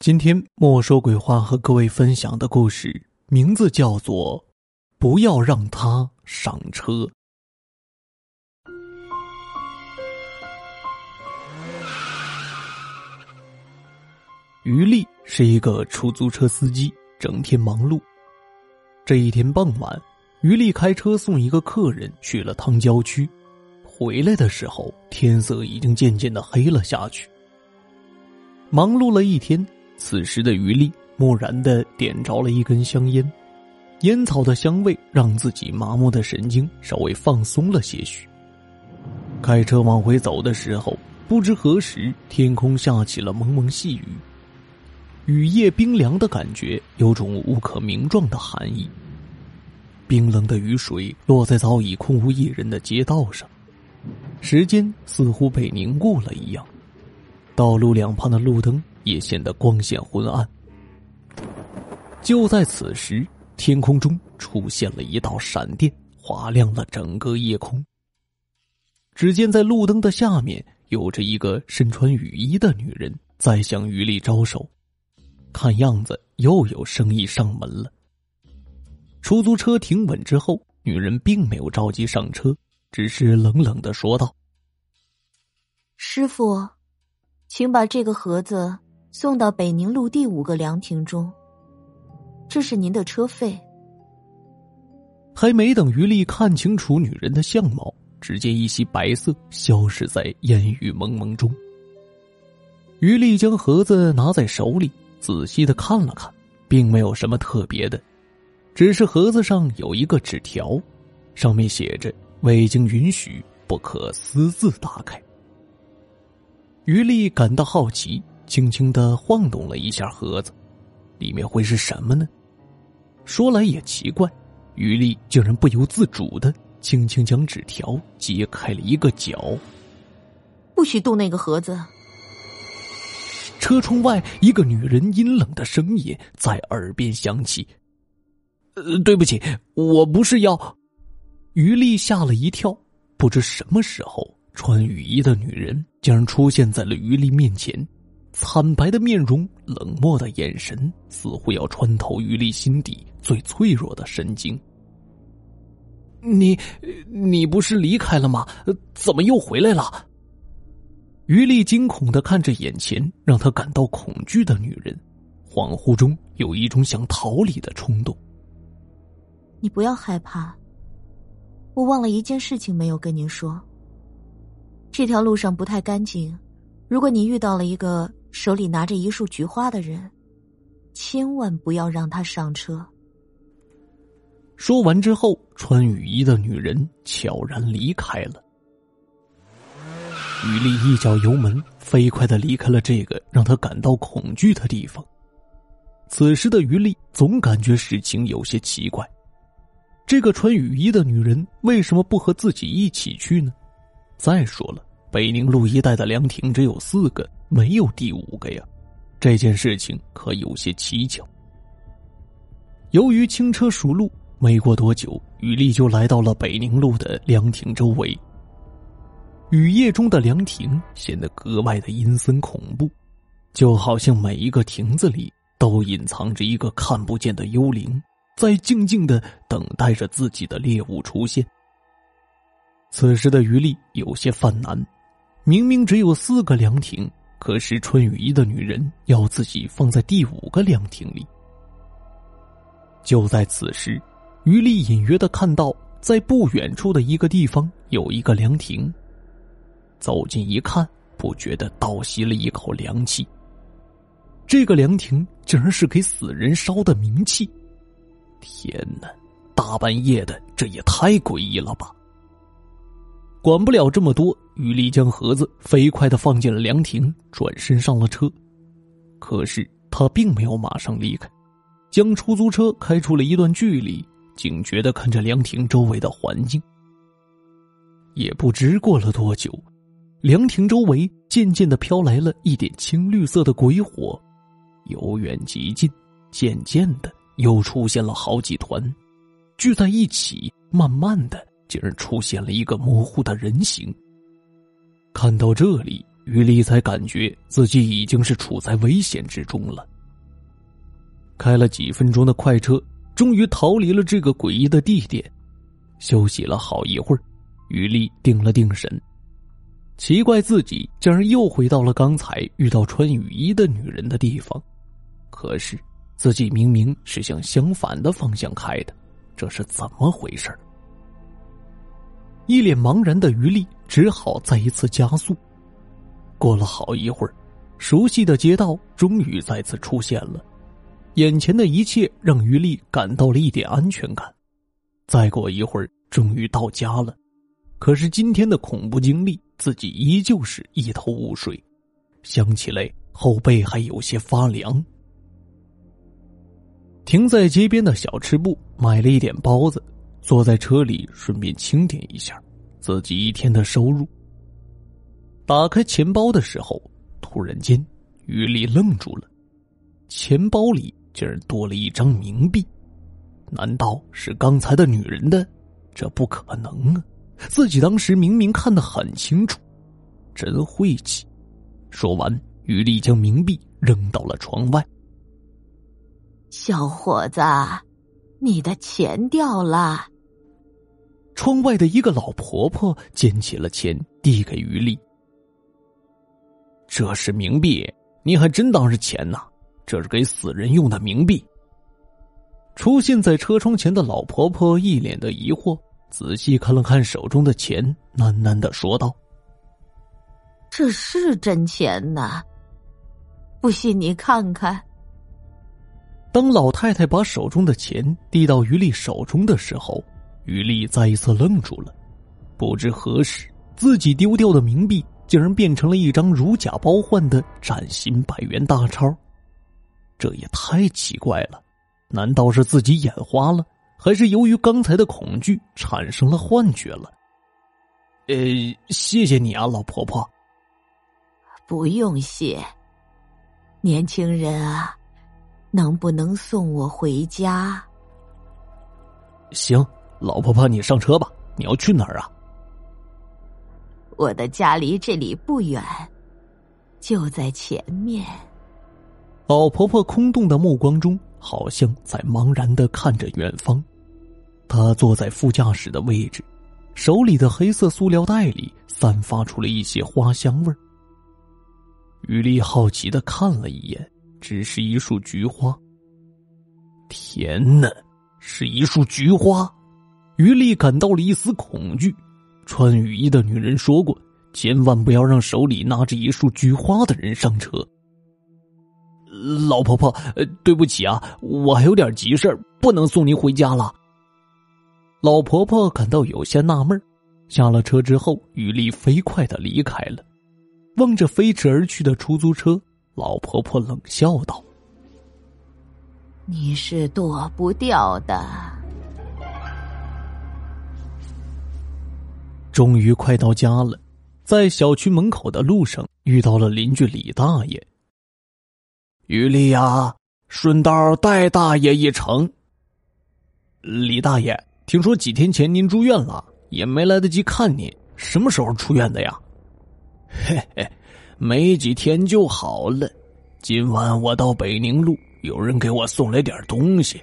今天莫说鬼话和各位分享的故事名字叫做《不要让他上车》。于丽是一个出租车司机，整天忙碌。这一天傍晚，于丽开车送一个客人去了趟郊区，回来的时候天色已经渐渐的黑了下去。忙碌了一天。此时的余力蓦然的点着了一根香烟，烟草的香味让自己麻木的神经稍微放松了些许。开车往回走的时候，不知何时天空下起了蒙蒙细雨，雨夜冰凉的感觉有种无可名状的寒意。冰冷的雨水落在早已空无一人的街道上，时间似乎被凝固了一样，道路两旁的路灯。也显得光线昏暗。就在此时，天空中出现了一道闪电，划亮了整个夜空。只见在路灯的下面，有着一个身穿雨衣的女人在向于丽招手。看样子又有生意上门了。出租车停稳之后，女人并没有着急上车，只是冷冷的说道：“师傅，请把这个盒子。”送到北宁路第五个凉亭中。这是您的车费。还没等于丽看清楚女人的相貌，只见一袭白色消失在烟雨蒙蒙中。于丽将盒子拿在手里，仔细的看了看，并没有什么特别的，只是盒子上有一个纸条，上面写着“未经允许，不可私自打开”。于丽感到好奇。轻轻的晃动了一下盒子，里面会是什么呢？说来也奇怪，于丽竟然不由自主的轻轻将纸条揭开了一个角。不许动那个盒子！车窗外，一个女人阴冷的声音在耳边响起：“呃，对不起，我不是要。”于丽吓了一跳，不知什么时候，穿雨衣的女人竟然出现在了于丽面前。惨白的面容，冷漠的眼神，似乎要穿透于丽心底最脆弱的神经。你，你不是离开了吗？怎么又回来了？于丽惊恐的看着眼前让他感到恐惧的女人，恍惚中有一种想逃离的冲动。你不要害怕，我忘了一件事情没有跟您说。这条路上不太干净，如果你遇到了一个。手里拿着一束菊花的人，千万不要让他上车。说完之后，穿雨衣的女人悄然离开了。于丽一脚油门，飞快的离开了这个让他感到恐惧的地方。此时的于丽总感觉事情有些奇怪，这个穿雨衣的女人为什么不和自己一起去呢？再说了。北宁路一带的凉亭只有四个，没有第五个呀，这件事情可有些蹊跷。由于轻车熟路，没过多久，雨丽就来到了北宁路的凉亭周围。雨夜中的凉亭显得格外的阴森恐怖，就好像每一个亭子里都隐藏着一个看不见的幽灵，在静静的等待着自己的猎物出现。此时的余丽有些犯难。明明只有四个凉亭，可是穿雨衣的女人要自己放在第五个凉亭里。就在此时，于丽隐约的看到，在不远处的一个地方有一个凉亭。走近一看，不觉得倒吸了一口凉气。这个凉亭竟然是给死人烧的冥器！天哪，大半夜的，这也太诡异了吧！管不了这么多，于丽将盒子飞快的放进了凉亭，转身上了车。可是他并没有马上离开，将出租车开出了一段距离，警觉的看着凉亭周围的环境。也不知过了多久，凉亭周围渐渐的飘来了一点青绿色的鬼火，由远及近，渐渐的又出现了好几团，聚在一起，慢慢的。竟然出现了一个模糊的人形。看到这里，于丽才感觉自己已经是处在危险之中了。开了几分钟的快车，终于逃离了这个诡异的地点。休息了好一会儿，于丽定了定神，奇怪自己竟然又回到了刚才遇到穿雨衣的女人的地方。可是自己明明是向相反的方向开的，这是怎么回事？一脸茫然的于丽只好再一次加速。过了好一会儿，熟悉的街道终于再次出现了，眼前的一切让于丽感到了一点安全感。再过一会儿，终于到家了，可是今天的恐怖经历，自己依旧是一头雾水，想起来后背还有些发凉。停在街边的小吃部买了一点包子，坐在车里顺便清点一下自己一天的收入。打开钱包的时候，突然间，于丽愣住了，钱包里竟然多了一张冥币，难道是刚才的女人的？这不可能啊！自己当时明明看得很清楚，真晦气！说完，于丽将冥币扔到了窗外。小伙子，你的钱掉了。窗外的一个老婆婆捡起了钱，递给于丽。这是冥币，你还真当是钱呐？这是给死人用的冥币。出现在车窗前的老婆婆一脸的疑惑，仔细看了看手中的钱，喃喃的说道：“这是真钱呐，不信你看看。”当老太太把手中的钱递到于丽手中的时候，于丽再一次愣住了，不知何时自己丢掉的冥币。竟然变成了一张如假包换的崭新百元大钞，这也太奇怪了！难道是自己眼花了，还是由于刚才的恐惧产生了幻觉了？呃，谢谢你啊，老婆婆。不用谢，年轻人啊，能不能送我回家？行，老婆婆，你上车吧。你要去哪儿啊？我的家离这里不远，就在前面。老婆婆空洞的目光中，好像在茫然的看着远方。她坐在副驾驶的位置，手里的黑色塑料袋里散发出了一些花香味儿。于丽好奇的看了一眼，只是一束菊花。天哪，是一束菊花！于丽感到了一丝恐惧。穿雨衣的女人说过：“千万不要让手里拿着一束菊花的人上车。”老婆婆，对不起啊，我还有点急事不能送您回家了。老婆婆感到有些纳闷下了车之后，雨丽飞快的离开了。望着飞驰而去的出租车，老婆婆冷笑道：“你是躲不掉的。”终于快到家了，在小区门口的路上遇到了邻居李大爷。于丽呀，顺道带大爷一程。李大爷，听说几天前您住院了，也没来得及看您，什么时候出院的呀？嘿嘿，没几天就好了。今晚我到北宁路，有人给我送来点东西。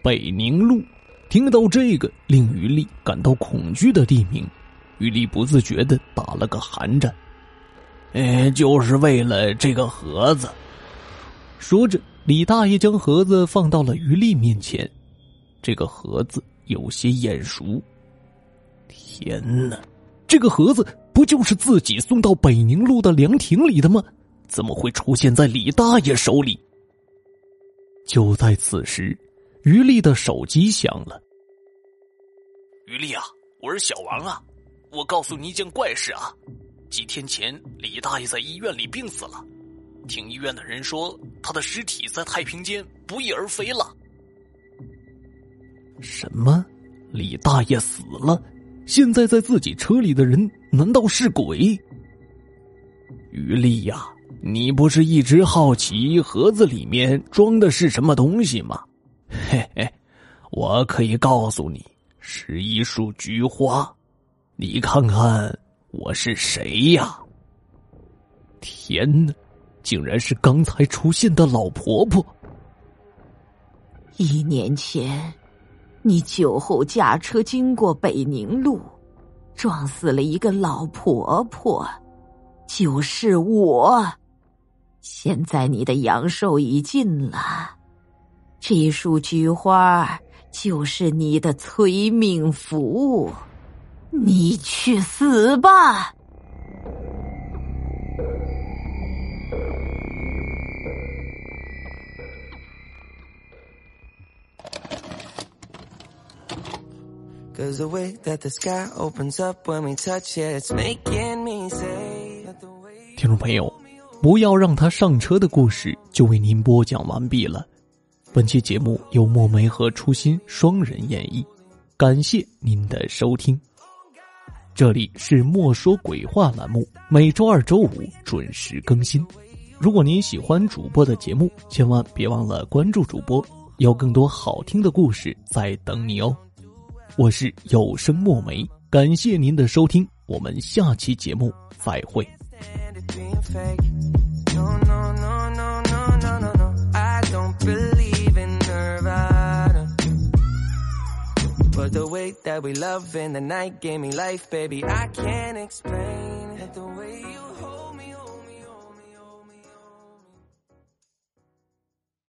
北宁路。听到这个令于丽感到恐惧的地名，于丽不自觉的打了个寒战。哎，就是为了这个盒子。说着，李大爷将盒子放到了于丽面前。这个盒子有些眼熟。天哪，这个盒子不就是自己送到北宁路的凉亭里的吗？怎么会出现在李大爷手里？就在此时。于丽的手机响了。于丽啊，我是小王啊，我告诉你一件怪事啊，几天前李大爷在医院里病死了，听医院的人说他的尸体在太平间不翼而飞了。什么？李大爷死了？现在在自己车里的人难道是鬼？于丽呀，你不是一直好奇盒子里面装的是什么东西吗？嘿嘿，我可以告诉你，是一束菊花。你看看我是谁呀？天哪，竟然是刚才出现的老婆婆！一年前，你酒后驾车经过北宁路，撞死了一个老婆婆，就是我。现在你的阳寿已尽了，这束菊花就是你的催命符，你去死吧！听众朋友，不要让他上车的故事就为您播讲完毕了。本期节目由墨梅和初心双人演绎，感谢您的收听。这里是莫说鬼话栏目，每周二、周五准时更新。如果您喜欢主播的节目，千万别忘了关注主播，有更多好听的故事在等你哦。我是有声墨梅，感谢您的收听，我们下期节目再会。That we love in the night gave me life, baby. I can't explain the way